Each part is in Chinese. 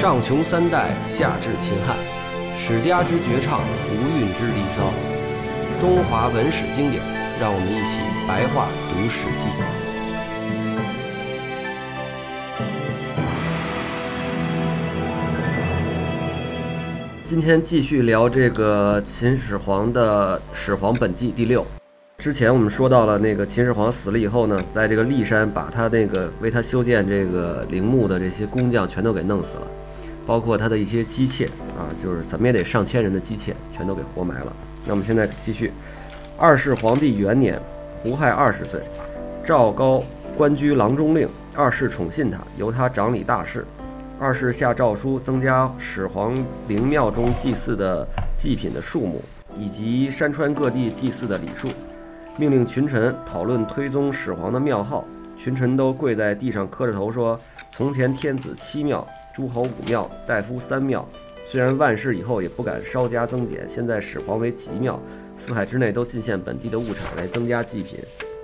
上穷三代，下至秦汉，史家之绝唱，无韵之离骚，中华文史经典，让我们一起白话读《史记》。今天继续聊这个秦始皇的《始皇本纪》第六。之前我们说到了那个秦始皇死了以后呢，在这个骊山把他那个为他修建这个陵墓的这些工匠全都给弄死了，包括他的一些姬妾啊，就是怎么也得上千人的姬妾全都给活埋了。那我们现在继续，二世皇帝元年，胡亥二十岁，赵高官居郎中令，二世宠信他，由他掌理大事。二世下诏书，增加始皇陵庙中祭祀的祭品的数目，以及山川各地祭祀的礼数，命令群臣讨论推宗始皇的庙号。群臣都跪在地上磕着头说：“从前天子七庙，诸侯五庙，大夫三庙。虽然万世以后也不敢稍加增减，现在始皇为极庙，四海之内都进献本地的物产来增加祭品，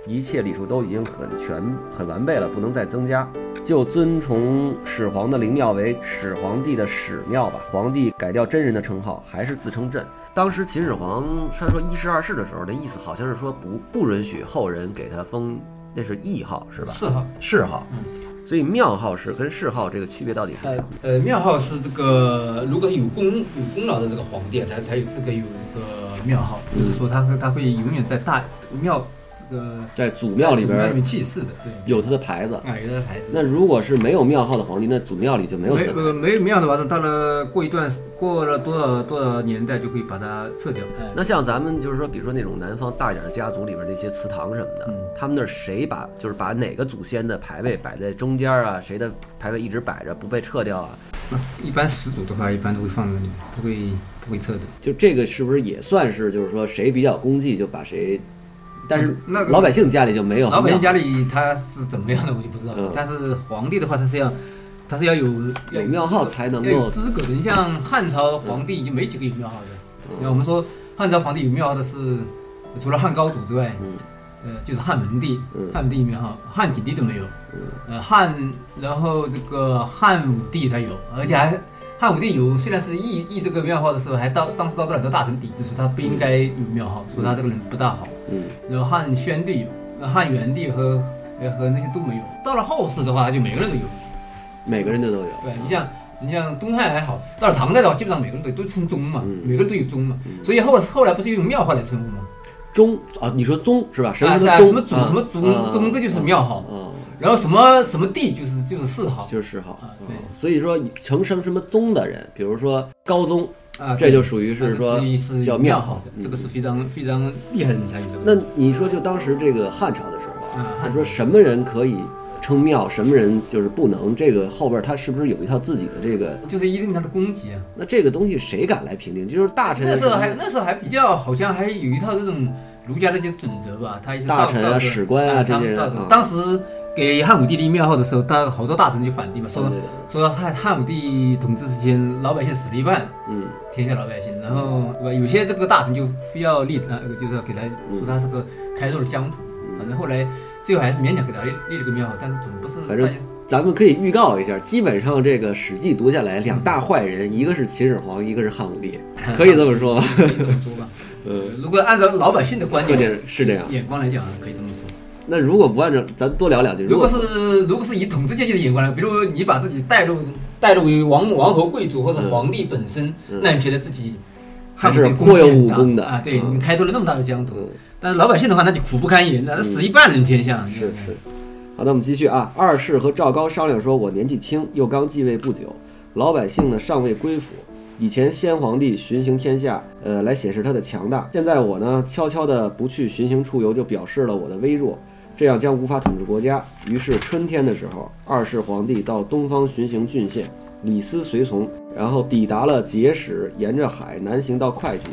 一切礼数都已经很全很完备了，不能再增加。”就尊崇始皇的陵庙为始皇帝的始庙吧。皇帝改掉真人的称号，还是自称朕。当时秦始皇他说一世二世的时候，那意思好像是说不不允许后人给他封，那是谥号是吧？谥号，谥号。嗯，所以庙号是跟谥号这个区别到底是什么？呃，庙号是这个如果有功有功劳的这个皇帝才才有资格有这个庙号，就是说他会他会永远在大庙。呃，在祖庙里边祭祀的，对，有他的牌子，啊，有他的牌子。那如果是没有庙号的皇帝，那祖庙里就没有。没呃没有庙的话，到了过一段过了多少多少年代，就可以把它撤掉。那像咱们就是说，比如说那种南方大一点的家族里边那些祠堂什么的，嗯他们那儿谁把就是把哪个祖先的牌位摆在中间啊？谁的牌位一直摆着不被撤掉啊？那一般始祖的话，一般都会放在那里，不会不会撤的。就这个是不是也算是就是说谁比较功绩就把谁？但是那个老百姓家里就没有。老百姓家里他是怎么样的，我就不知道了。嗯但是皇帝的话，他是要，他是要有有庙号才能够资格的。你像汉朝皇帝已经没几个有庙号的。嗯那我们说汉朝皇帝有庙号的是，除了汉高祖之外，嗯呃，就是汉文帝嗯，汉文帝有庙号，汉景帝都没有。嗯呃，汉然后这个汉武帝他有，而且还汉武帝有，虽然是议议这个庙号的时候，还当当时遭到很多大臣抵制，说他不应该有庙号，说他这个人不大好。嗯然后汉宣帝有，那汉元帝和呃和那些都没有。到了后世的话，就每个人都有。每个人的都有。对你像你像东汉还好，到了唐代的话，基本上每个人都都称宗嘛，嗯每个人都有宗嘛。所以后后来不是用庙号来称呼吗？宗啊，你说宗是吧？什么什么祖什么宗啊宗，这就是庙号。啊，然后什么什么帝就是就是谥号就是谥号啊对啊所以说成生什么宗的人，比如说高宗，啊，这就属于是说叫庙号这个是非常非常厉害的人才有这个。那你说就当时这个汉朝的时候啊他说什么人可以称庙，什么人就是不能？这个后边他是不是有一套自己的这个？就是一定他的功绩啊。那这个东西谁敢来评定？就是大臣那时候还那时候还比较好像还有一套这种儒家的一些准则吧，他一些道大臣啊史官啊啊，这些人当时给汉武帝立庙号的时候，当好多大臣就反对嘛，说说汉汉武帝统治之前，老百姓死了一半，嗯天下老百姓，然后对吧？有些这个大臣就非要立他，就是要给他说他是个开拓了疆土，反正后来最后还是勉强给他立立了个庙号，但是总不是反正大咱们可以预告一下，基本上这个《史记》读下来，两大坏人，一个是秦始皇，一个是汉武帝，可以这么说吧？可以这么说吧。呃，如果按照老百姓的观点是这样。眼光来讲，可以这么说。那如果不按照，咱多聊两句。如果是如果是以统治阶级的眼光来，比如你把自己带入带入为王王侯贵族或者皇帝本身，嗯那你觉得自己还是有武功的啊？对嗯你开拓了那么大的疆土嗯，但是老百姓的话，那就苦不堪言，那死一半人天下。是是。好，的我们继续啊。二世和赵高商量说，我年纪轻，又刚继位不久，老百姓呢尚未归附。以前先皇帝巡行天下，呃，来显示他的强大。现在我呢，悄悄的不去巡行出游，就表示了我的微弱，这样将无法统治国家。于是春天的时候，二世皇帝到东方巡行郡县，李斯随从，然后抵达了碣石，沿着海南行到会稽。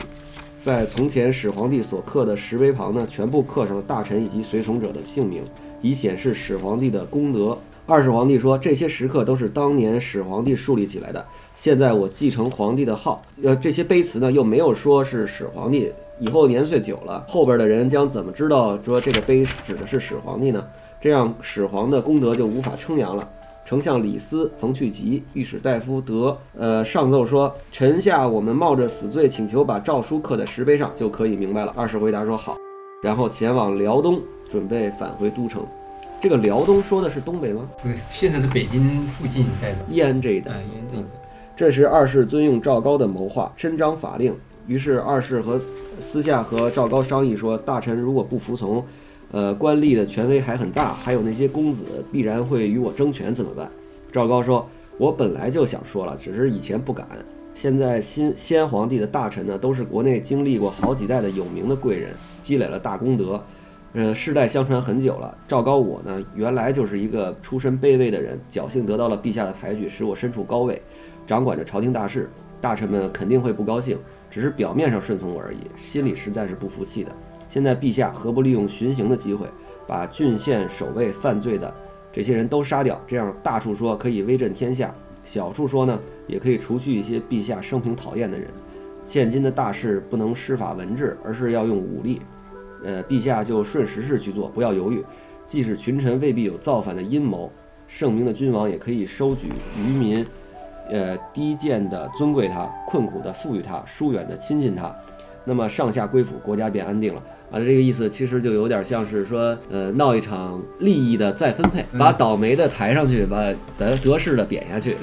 在从前始皇帝所刻的石碑旁呢，全部刻上了大臣以及随从者的姓名，以显示始皇帝的功德。二世皇帝说，这些石刻都是当年始皇帝树立起来的，现在我继承皇帝的号，呃，这些碑词呢又没有说是始皇帝，以后年岁久了，后边的人将怎么知道说这个碑指的是始皇帝呢？这样始皇的功德就无法称扬了。丞相李斯、冯去疾、御史大夫德，呃，上奏说：“臣下我们冒着死罪，请求把诏书刻在石碑上，就可以明白了。”二世回答说：“好。”然后前往辽东，准备返回都城。这个辽东说的是东北吗？对，现在的北京附近在的，燕这一带。哎，燕这一带。这是二世尊用赵高的谋划，伸张法令。于是二世和私下和赵高商议说：“大臣如果不服从。”呃，官吏的权威还很大，还有那些公子必然会与我争权，怎么办？赵高说：“我本来就想说了，只是以前不敢。现在新先皇帝的大臣呢，都是国内经历过好几代的有名的贵人，积累了大功德，呃，世代相传很久了。赵高我呢，原来就是一个出身卑微的人，侥幸得到了陛下的抬举，使我身处高位，掌管着朝廷大事，大臣们肯定会不高兴，只是表面上顺从我而已，心里实在是不服气的。”现在陛下何不利用巡行的机会，把郡县守卫犯罪的这些人都杀掉？这样大处说可以威震天下，小处说呢也可以除去一些陛下生平讨厌的人。现今的大事不能施法文治，而是要用武力。呃，陛下就顺时势去做，不要犹豫。即使群臣未必有造反的阴谋，圣明的君王也可以收举愚民，呃，低贱的尊贵他，困苦的富裕他，疏远的亲近他。那么上下归附，国家便安定了。啊，这个意思其实就有点像是说，呃，闹一场利益的再分配，把倒霉的抬上去，把得得势的贬下去。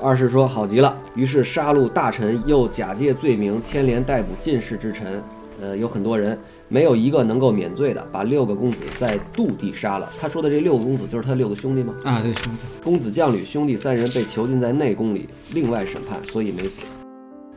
二是说好极了，于是杀戮大臣，又假借罪名牵连逮捕进士之臣，呃，有很多人，没有一个能够免罪的，把六个公子在杜地杀了。他说的这六个公子就是他六个兄弟吗？啊，对，兄弟。公子将吕兄弟三人被囚禁在内宫里，另外审判，所以没死。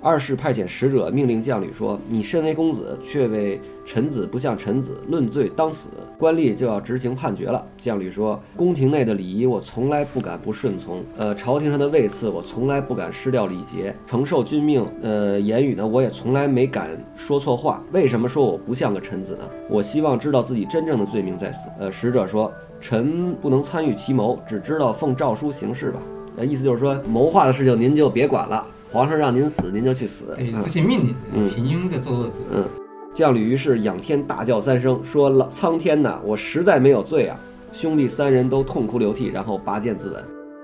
二是派遣使者命令将领说：“你身为公子，却为臣子不像臣子，论罪当死，官吏就要执行判决了。”将领说：“宫廷内的礼仪，我从来不敢不顺从；呃，朝廷上的位次，我从来不敢失掉礼节。承受君命，呃，言语呢，我也从来没敢说错话。为什么说我不像个臣子呢？我希望知道自己真正的罪名在死。”呃，使者说：“臣不能参与其谋，只知道奉诏书行事吧。”呃，意思就是说，谋划的事情您就别管了。皇上让您死，您就去死。对，执行命令，平庸的作恶者。嗯，将吕于是仰天大叫三声，说：“老苍天呐，我实在没有罪啊！”兄弟三人都痛哭流涕，然后拔剑自刎。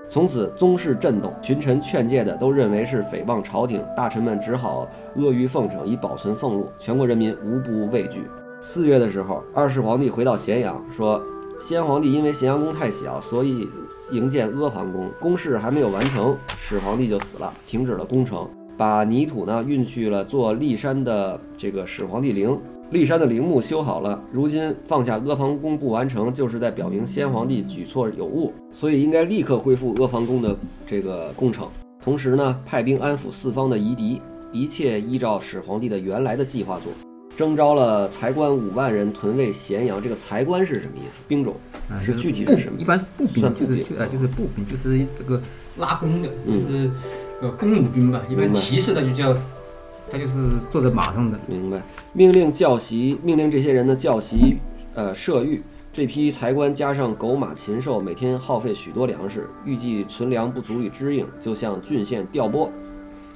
从此宗室震动，群臣劝诫的都认为是诽谤朝廷，大臣们只好阿谀奉承，以保存俸禄。全国人民无不畏惧。四月的时候，二世皇帝回到咸阳，说。先皇帝因为咸阳宫太小，所以营建阿房宫，宫事还没有完成，始皇帝就死了，停止了工程，把泥土呢运去了做骊山的这个始皇帝陵，骊山的陵墓修好了，如今放下阿房宫不完成，就是在表明先皇帝举措有误，所以应该立刻恢复阿房宫的这个工程，同时呢派兵安抚四方的夷狄，一切依照始皇帝的原来的计划做。征召了才官五万人屯卫咸阳，这个才官是什么意思？兵种是具体是什么？一般是步兵，就是就啊就是步兵，就是这个拉弓的，就是呃弓弩兵吧。一般骑士他就叫他就是坐在马上的。明白。命令教习，命令这些人的教习呃射御。这批才官加上狗马禽兽，每天耗费许多粮食，预计存粮不足以支应，就向郡县调拨。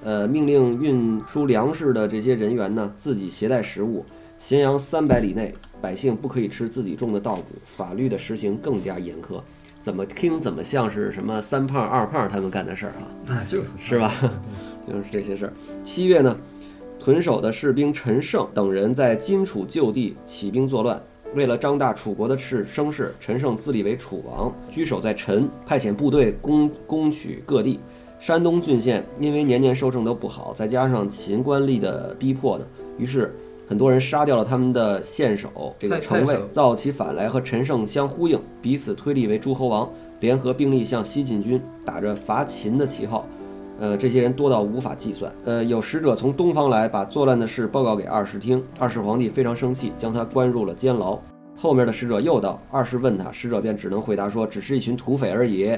呃，命令运输粮食的这些人员呢，自己携带食物。咸阳三百里内，百姓不可以吃自己种的稻谷。法律的实行更加严苛。怎么听怎么像是什么三胖二胖他们干的事儿啊？那就是是吧？就是这些事儿。七月呢，屯守的士兵陈胜等人在荆楚就地起兵作乱。为了张大楚国的势声势，陈胜自立为楚王，居守在陈，派遣部队攻攻取各地。山东郡县因为年年收成都不好，再加上秦官吏的逼迫呢，于是很多人杀掉了他们的县守这个城卫，造起反来和陈胜相呼应，彼此推立为诸侯王，联合兵力向西进军，打着伐秦的旗号。呃，这些人多到无法计算。呃，有使者从东方来，把作乱的事报告给二世听。二世皇帝非常生气，将他关入了监牢。后面的使者又到，二世问他，使者便只能回答说，只是一群土匪而已。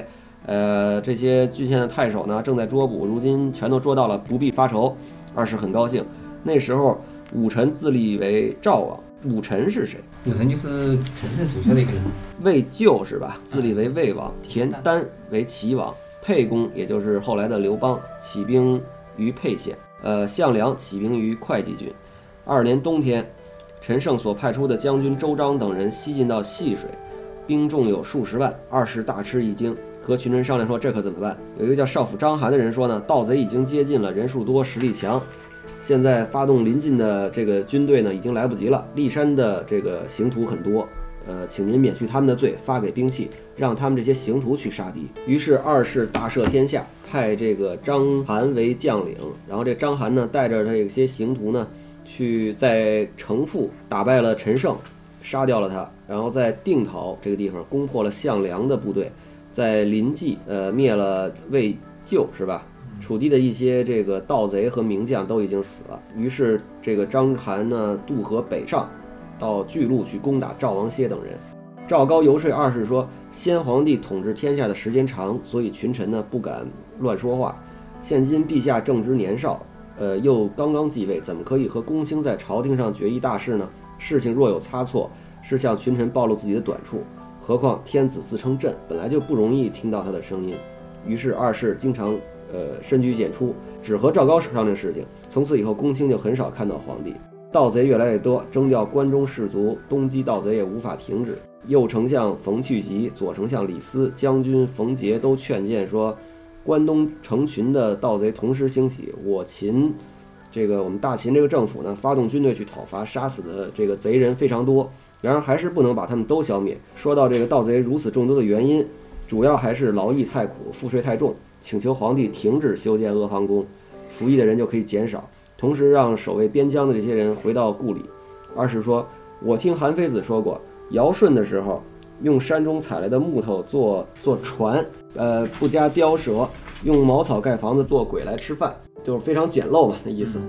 呃，这些郡县的太守呢，正在捉捕，如今全都捉到了，不必发愁。二世很高兴。那时候，武臣自立为赵王。武臣是谁？武臣就是陈胜手下的一个人。魏咎是吧？自立为魏王。田丹为齐王。沛公也就是后来的刘邦，起兵于沛县。呃，项梁起兵于会稽郡。二年冬天，陈胜所派出的将军周章等人西进到细水，兵众有数十万。二世大吃一惊。和群臣商量说这可怎么办？有一个叫少府张邯的人说呢，盗贼已经接近了，人数多，实力强，现在发动临近的这个军队呢，已经来不及了。骊山的这个刑徒很多。呃，请您免去他们的罪，发给兵器，让他们这些刑徒去杀敌。于是二世大赦天下，派这个章邯为将领。然后这章邯呢，带着他这些刑徒呢，去在城父打败了陈胜，杀掉了他。然后在定陶这个地方攻破了项梁的部队，在临济呃灭了魏咎，是吧？楚地的一些这个盗贼和名将都已经死了。于是这个章邯呢，渡河北上。到巨鹿去攻打赵王歇等人，赵高游说二世说：“先皇帝统治天下的时间长，所以群臣呢不敢乱说话。现今陛下正值年少，呃，又刚刚继位，怎么可以和公卿在朝廷上决议大事呢？事情若有差错，是向群臣暴露自己的短处。何况天子自称朕，本来就不容易听到他的声音。于是二世经常呃深居简出，只和赵高商量事情。从此以后，公卿就很少看到皇帝。”盗贼越来越多，征调关中士卒，东击盗贼也无法停止。右丞相冯去疾、左丞相李斯、将军冯杰都劝谏说，关东成群的盗贼同时兴起，我秦这个我们大秦这个政府呢，发动军队去讨伐，杀死的这个贼人非常多，然而还是不能把他们都消灭。说到这个盗贼如此众多的原因，主要还是劳役太苦，赋税太重，请求皇帝停止修建阿房宫，服役的人就可以减少。同时让守卫边疆的这些人回到故里。二是说，我听韩非子说过，尧舜的时候用山中采来的木头做做船，呃，不加雕蛇，用茅草盖房子做鬼来吃饭，就是非常简陋嘛，那意思。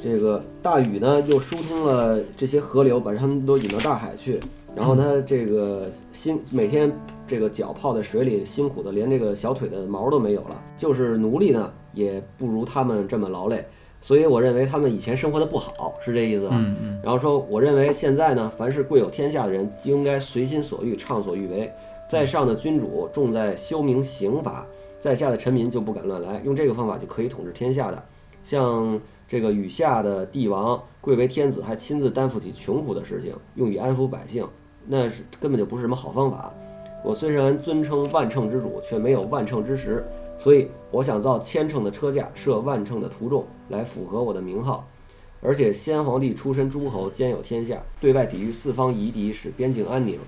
这个大禹呢，又疏通了这些河流，把他们都引到大海去。然后他这个辛每天这个脚泡在水里，辛苦的连这个小腿的毛都没有了。就是奴隶呢，也不如他们这么劳累。所以我认为他们以前生活的不好，是这意思吧？嗯嗯。然后说，我认为现在呢，凡是贵有天下的人，应该随心所欲，畅所欲为。在上的君主重在修明刑法，在下的臣民就不敢乱来，用这个方法就可以统治天下的。像这个雨下的帝王贵为天子，还亲自担负起穷苦的事情，用以安抚百姓，那是根本就不是什么好方法。我虽然尊称万乘之主，却没有万乘之实。所以我想造千乘的车架，设万乘的徒众，来符合我的名号。而且先皇帝出身诸侯，兼有天下，对外抵御四方夷狄，使边境安宁。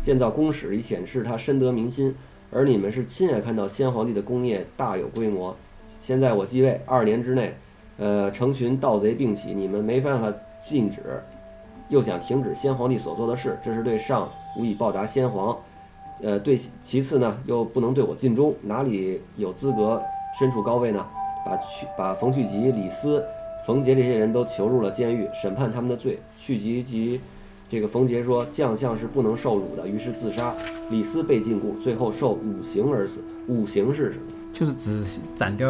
建造宫室以显示他深得民心。而你们是亲眼看到先皇帝的功业大有规模。现在我继位二年之内，呃，成群盗贼并起，你们没办法禁止，又想停止先皇帝所做的事，这是对上无以报答先皇。呃，对，其次呢，又不能对我尽忠，哪里有资格身处高位呢？把去把冯去疾、李斯、冯杰这些人都囚入了监狱，审判他们的罪。去疾及这个冯杰说，将相是不能受辱的，于是自杀。李斯被禁锢，最后受五刑而死。五刑是什么？就是指斩掉。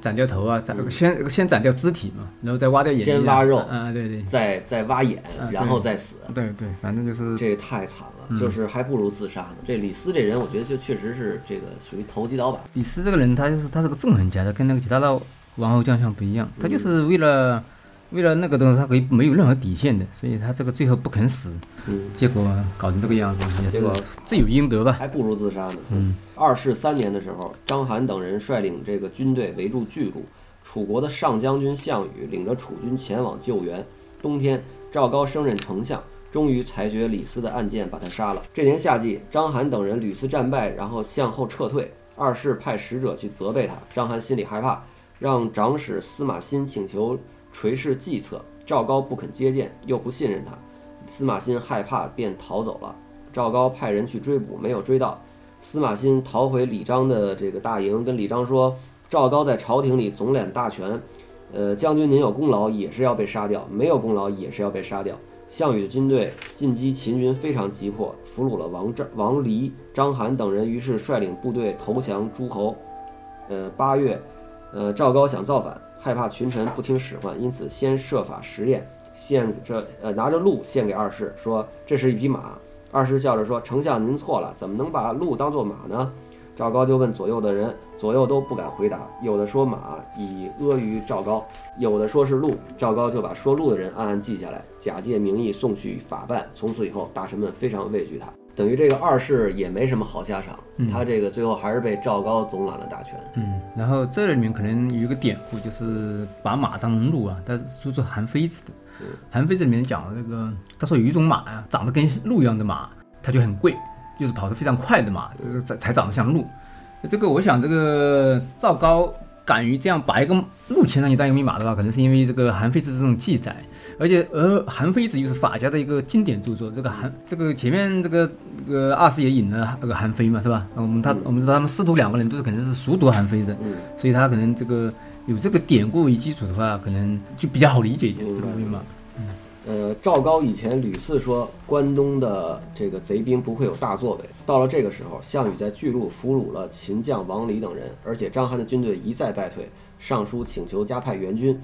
斩掉头啊，斩先先斩掉肢体嘛，然后再挖掉眼。先挖肉啊，对对，再再挖眼，然后再死。对对，反正就是这太惨了，就是还不如自杀呢。这李斯这人，我觉得就确实是这个属于投机倒把。李斯这个人，他就是他是个纵横家，他跟那个其他的王侯将相不一样，他就是为了。为了那个东西，他可以没有任何底线的，所以他这个最后不肯死，嗯，结果搞成这个样子，结果罪有应得吧，还不如自杀呢。嗯，二世三年的时候，章邯等人率领这个军队围住巨鹿，楚国的上将军项羽领着楚军前往救援。冬天，赵高升任丞相，终于裁决李斯的案件，把他杀了。这年夏季，章邯等人屡次战败，然后向后撤退。二世派使者去责备他，章邯心里害怕，让长史司马欣请求。垂视计策，赵高不肯接见，又不信任他，司马欣害怕，便逃走了。赵高派人去追捕，没有追到。司马欣逃回李章的这个大营，跟李章说：“赵高在朝廷里总揽大权，呃，将军您有功劳也是要被杀掉，没有功劳也是要被杀掉。”项羽的军队进击秦军非常急迫，俘虏了王张、王离、章邯等人，于是率领部队投降诸侯。呃，八月，呃，赵高想造反。害怕群臣不听使唤，因此先设法实验，献这呃拿着鹿献给二世，说这是一匹马。二世笑着说：“丞相您错了，怎么能把鹿当做马呢？”赵高就问左右的人，左右都不敢回答，有的说马以阿谀赵高，有的说是鹿。赵高就把说鹿的人暗暗记下来，假借名义送去法办。从此以后，大臣们非常畏惧他。等于这个二世也没什么好下场，嗯他这个最后还是被赵高总揽了大权。嗯，然后这里面可能有一个典故，就是把马当鹿啊，但是说是韩非子的。韩非子里面讲了这个，他说有一种马呀、长得跟鹿一样的马，它就很贵，就是跑得非常快的嘛，这个才才长得像鹿。这个我想，这个赵高敢于这样把一个鹿牵上去当一个密码的话，可能是因为这个韩非子这种记载。而且，而韩非子又是法家的一个经典著作。这个韩，这个前面这个这个二师也引了那个韩非嘛，是吧？我们他我们知道他们师徒两个人都是肯定是熟读韩非的，嗯，所以他可能这个有这个典故为基础的话，可能就比较好理解一点，是吧？明白嘛？呃，赵高以前屡次说关东的这个贼兵不会有大作为，到了这个时候，项羽在巨鹿俘虏了秦将王离等人，而且章邯的军队一再败退，上书请求加派援军，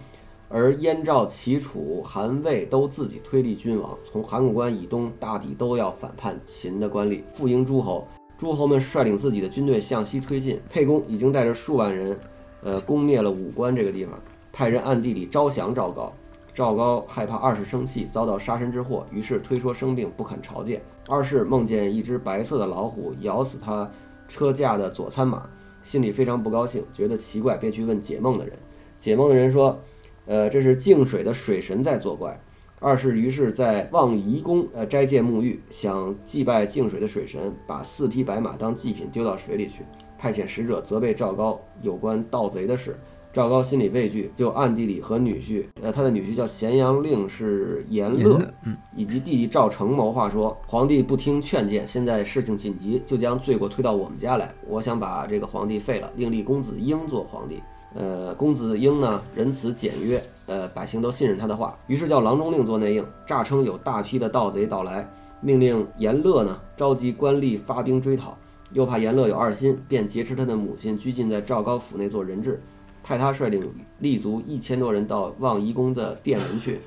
而燕赵齐楚韩魏都自己推立君王，从函谷关以东大抵都要反叛秦的官吏，复迎诸侯。诸侯们率领自己的军队向西推进，沛公已经带着数万人，呃，攻灭了武关这个地方，派人暗地里招降赵高。赵高害怕二世生气，遭到杀身之祸，于是推说生病不肯朝见。二世梦见一只白色的老虎咬死他车驾的左参马，心里非常不高兴，觉得奇怪，便去问解梦的人。解梦的人说：“呃，这是净水的水神在作怪。”二世于是，在望夷宫呃斋戒沐浴，想祭拜净水的水神，把四匹白马当祭品丢到水里去，派遣使者责备赵高有关盗贼的事。赵高心里畏惧，就暗地里和女婿，呃，他的女婿叫咸阳令是严乐，嗯，以及弟弟赵成谋划说，皇帝不听劝谏，现在事情紧急，就将罪过推到我们家来。我想把这个皇帝废了，另立公子婴做皇帝。呃，公子婴呢仁慈简约，呃，百姓都信任他的话，于是叫郎中令做内应，诈称有大批的盗贼到来，命令严乐呢召集官吏发兵追讨，又怕严乐有二心，便劫持他的母亲拘禁在赵高府内做人质。派他率领立足一千多人到望夷宫的殿门去，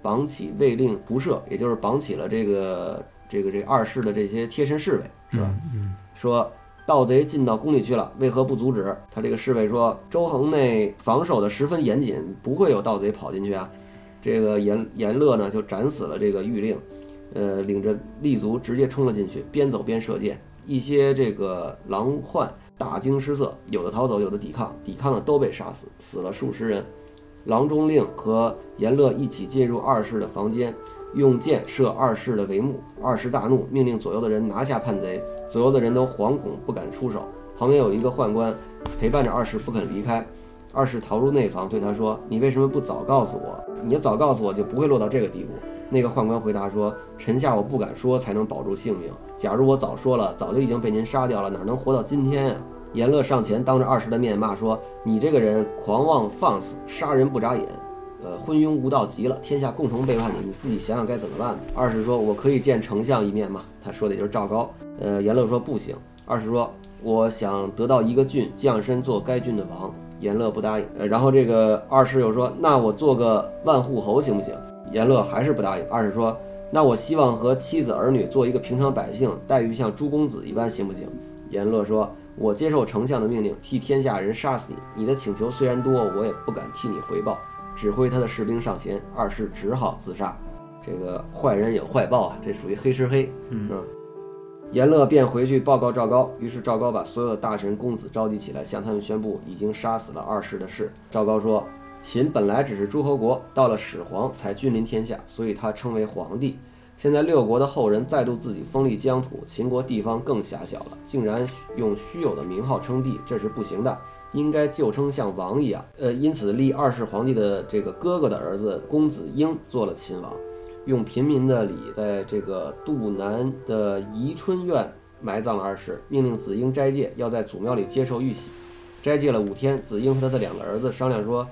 绑起卫令仆射，也就是绑起了这个这个这个二世的这些贴身侍卫，是吧？嗯说盗贼进到宫里去了，为何不阻止？他这个侍卫说，周恒内防守的十分严谨，不会有盗贼跑进去啊。这个严严乐呢，就斩死了这个御令，呃，领着立足直接冲了进去，边走边射箭。一些这个狼患大惊失色，有的逃走，有的抵抗，抵抗的都被杀死，死了数十人。郎中令和严乐一起进入二世的房间，用箭射二世的帷幕。二世大怒，命令左右的人拿下叛贼。左右的人都惶恐，不敢出手。旁边有一个宦官陪伴着二世不肯离开。二世逃入内房，对他说：“你为什么不早告诉我？你要早告诉我，就不会落到这个地步。”那个宦官回答说：“臣下我不敢说，才能保住性命。假如我早说了，早就已经被您杀掉了，哪能活到今天呀？”严乐上前当着二世的面骂说：“你这个人狂妄放肆，杀人不眨眼，呃，昏庸无道极了，天下共同背叛你，你自己想想该怎么办吧。”二世说：“我可以见丞相一面吗？”他说的也就是赵高。呃，严乐说不行。二世说：“我想得到一个郡，降身做该郡的王。”严乐不答应。呃，然后这个二世又说：“那我做个万户侯行不行？”严乐还是不答应。二世说：“那我希望和妻子儿女做一个平常百姓，待遇像朱公子一般，行不行？”严乐说：“我接受丞相的命令，替天下人杀死你。你的请求虽然多，我也不敢替你回报。”指挥他的士兵上前，二世只好自杀。这个坏人有坏报啊，这属于黑吃黑。嗯严乐便回去报告赵高，于是赵高把所有的大臣公子召集起来，向他们宣布已经杀死了二世的事。赵高说：“秦本来只是诸侯国，到了始皇才君临天下，所以他称为皇帝。现在六国的后人再度自己封立疆土，秦国地方更狭小了，竟然用虚有的名号称帝，这是不行的。应该旧称像王一样。呃，因此立二世皇帝的这个哥哥的儿子公子婴做了秦王。”用平民的礼，在这个杜南的宜春院埋葬了二世，命令子婴斋戒，要在祖庙里接受玉玺。斋戒了五天，子婴和他的两个儿子商量说，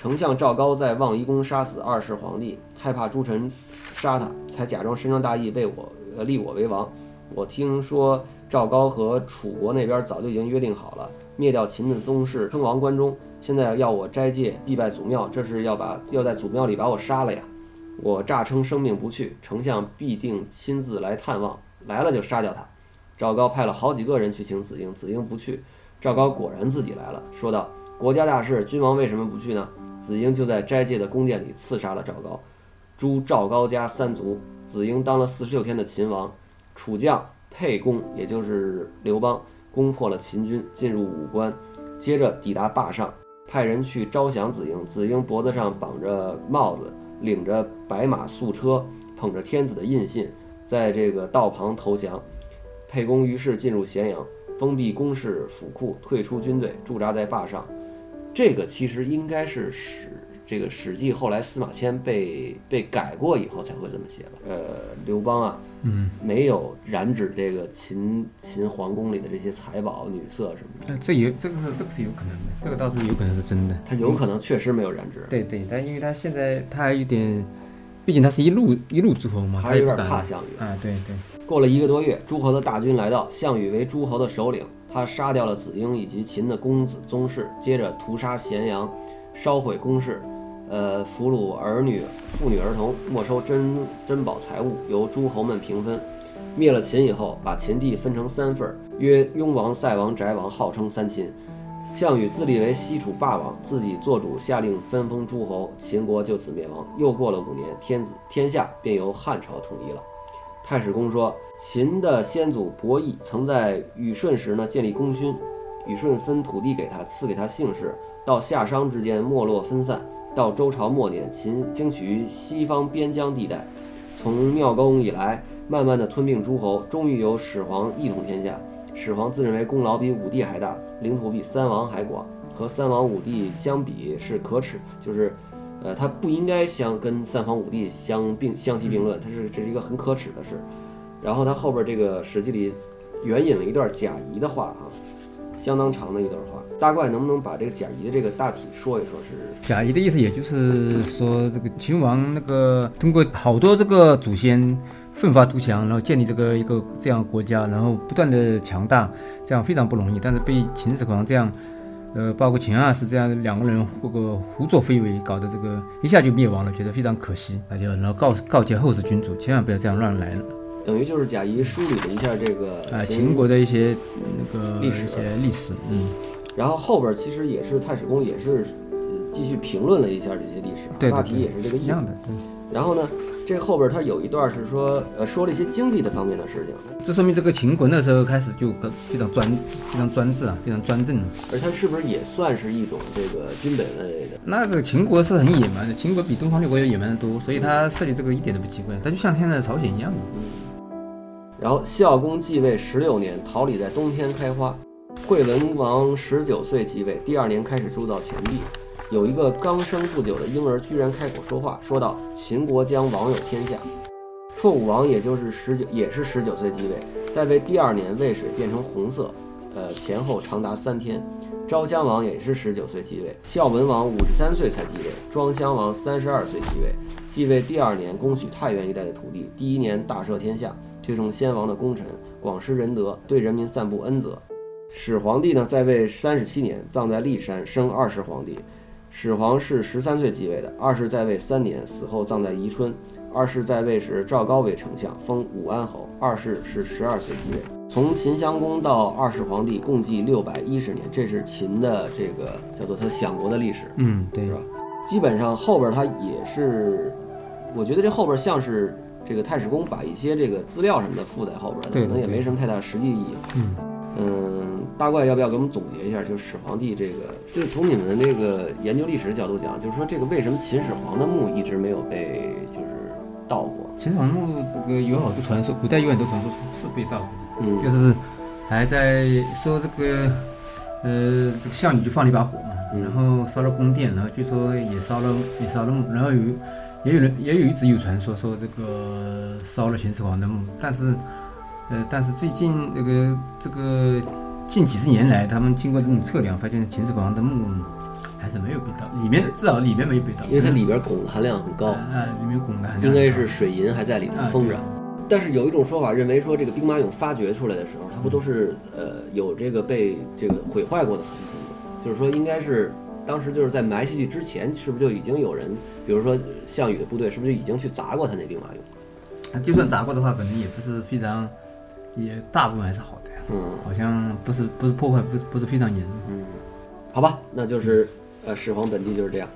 丞相赵高在望夷宫杀死二世皇帝，害怕诸臣杀他，才假装深张大义，为我呃立我为王。我听说赵高和楚国那边早就已经约定好了，灭掉秦的宗室，称王关中。现在要我斋戒祭拜祖庙，这是要把要在祖庙里把我杀了呀！我诈称生命不去，丞相必定亲自来探望，来了就杀掉他。赵高派了好几个人去请子婴，子婴不去。赵高果然自己来了，说道：“国家大事，君王为什么不去呢？”子婴就在斋戒的宫殿里刺杀了赵高，诛赵高家三族。子婴当了四十六天的秦王。楚将沛公，也就是刘邦，攻破了秦军，进入武关，接着抵达坝上，派人去招降子婴。子婴脖子上绑着帽子，领着白马素车，捧着天子的印信，在这个道旁投降。沛公于是进入咸阳，封闭宫室府库，退出军队，驻扎在坝上。这个其实应该是史这个《史记》后来司马迁被被改过以后才会这么写吧？呃，刘邦啊，嗯，没有染指这个秦秦皇宫里的这些财宝、女色什么的，那这也这个是这个是有可能的，这个倒是有可能是真的。他有可能确实没有染指，对对，但因为他现在他还有点，毕竟他是一路一路诸侯嘛，他有点怕项羽。啊，对对，过了一个多月，诸侯的大军来到，项羽为诸侯的首领，他杀掉了子婴以及秦的公子宗室，接着屠杀咸阳，烧毁宫室，呃，俘虏儿女、妇女儿童，没收珍珍宝财物，由诸侯们平分。灭了秦以后，把秦地分成三份儿，曰雍王、塞王、翟王，号称三秦。项羽自立为西楚霸王，自己做主，下令分封诸侯，秦国就此灭亡。又过了五年，天子天下便由汉朝统一了。太史公说，秦的先祖伯益曾在禹舜时呢建立功勋，禹舜分土地给他，赐给他姓氏。到夏商之间没落分散，到周朝末年，秦经取于西方边疆地带，从妙公以来，慢慢的吞并诸侯，终于由始皇一统天下。始皇自认为功劳比武帝还大，领土比三王还广，和三王五帝相比是可耻，就是，呃，他不应该相跟三皇五帝相并相提并论，他是这是一个很可耻的事。然后他后边这个《史记》里援引了一段贾谊的话啊，相当长的一段话。大怪能不能把这个贾谊的这个大体说一说是？贾谊的意思也就是说，这个秦王那个通过好多这个祖先奋发图强，然后建立这个一个这样的国家，然后不断的强大，这样非常不容易。但是被秦始皇这样，呃，包括秦二世这样两个人这个胡作非为，搞得这个一下就灭亡了，觉得非常可惜。那就然后告告诫后世君主，千万不要这样乱来了。等于就是贾谊梳理了一下这个啊，秦国的一些那个历史一些历史，嗯，然后后边其实也是太史公也是呃继续评论了一下这些历史啊，对对大体也是这个意思一样。的，对。然后呢，这后边他有一段是说，呃，说了一些经济的方面的事情，这说明这个秦国那时候开始就更非常专非常专制啊，非常专政了。而它是不是也算是一种这个军本类的？那个秦国是很野蛮的，秦国比东方六国要野蛮的多，所以他设立这个一点都不奇怪，它就像现在的朝鲜一样的。然后孝公继位十六年，桃李在冬天开花。惠文王十九岁即位，第二年开始铸造钱币。有一个刚生不久的婴儿居然开口说话，说道：“秦国将王有天下。”绰武王也就是十九，也是十九岁即位，在位第二年，渭水变成红色，呃，前后长达三天。昭襄王也是十九岁即位，孝文王五十三岁才即位，庄襄王三十二岁即位。继位第二年，攻取太原一带的土地，第一年大赦天下，推崇先王的功臣，广施仁德，对人民散布恩泽。始皇帝呢，在位三十七年，葬在骊山，生二世皇帝。始皇是十三岁即位的，二世在位三年，死后葬在宜春。二世在位时，赵高为丞相，封武安侯。二世是十二岁即位。从秦襄公到二世皇帝，共计六百一十年，这是秦的这个叫做他享国的历史。嗯，对是吧？基本上后边他也是，我觉得这后边像是这个太史公把一些这个资料什么的附在后边，对可能也没什么太大实际意义。嗯，嗯，大怪要不要给我们总结一下？就是始皇帝这个，就是从你们这个研究历史的角度讲，就是说这个为什么秦始皇的墓一直没有被就是盗过？秦始皇墓这个有好多传说，古代有很多传说是是被盗过的，嗯就是还在说这个，呃，这个项羽就放了一把火嘛，嗯然后烧了宫殿，然后据说也烧了也烧了墓，然后有也有人也有一直有传说说这个烧了秦始皇的墓，但是，呃，但是最近那个这个近几十年来，他们经过这种测量，发现秦始皇的墓还是没有被盗，里面至少里面没有被盗，因为它里边汞的含量很高，啊，里面有汞的含量应该是水银还在里头啊封着。但是有一种说法认为说，这个兵马俑发掘出来的时候，它不都是呃有这个被这个毁坏过的痕迹吗？就是说，应该是当时就是在埋下去之前，是不是就已经有人，比如说项羽的部队，是不是就已经去砸过他那兵马俑？就算砸过的话，可能也不是非常，也大部分还是好的呀。嗯好像不是不是破坏，不是不是非常严重。嗯，好吧，那就是呃始皇本纪就是这样。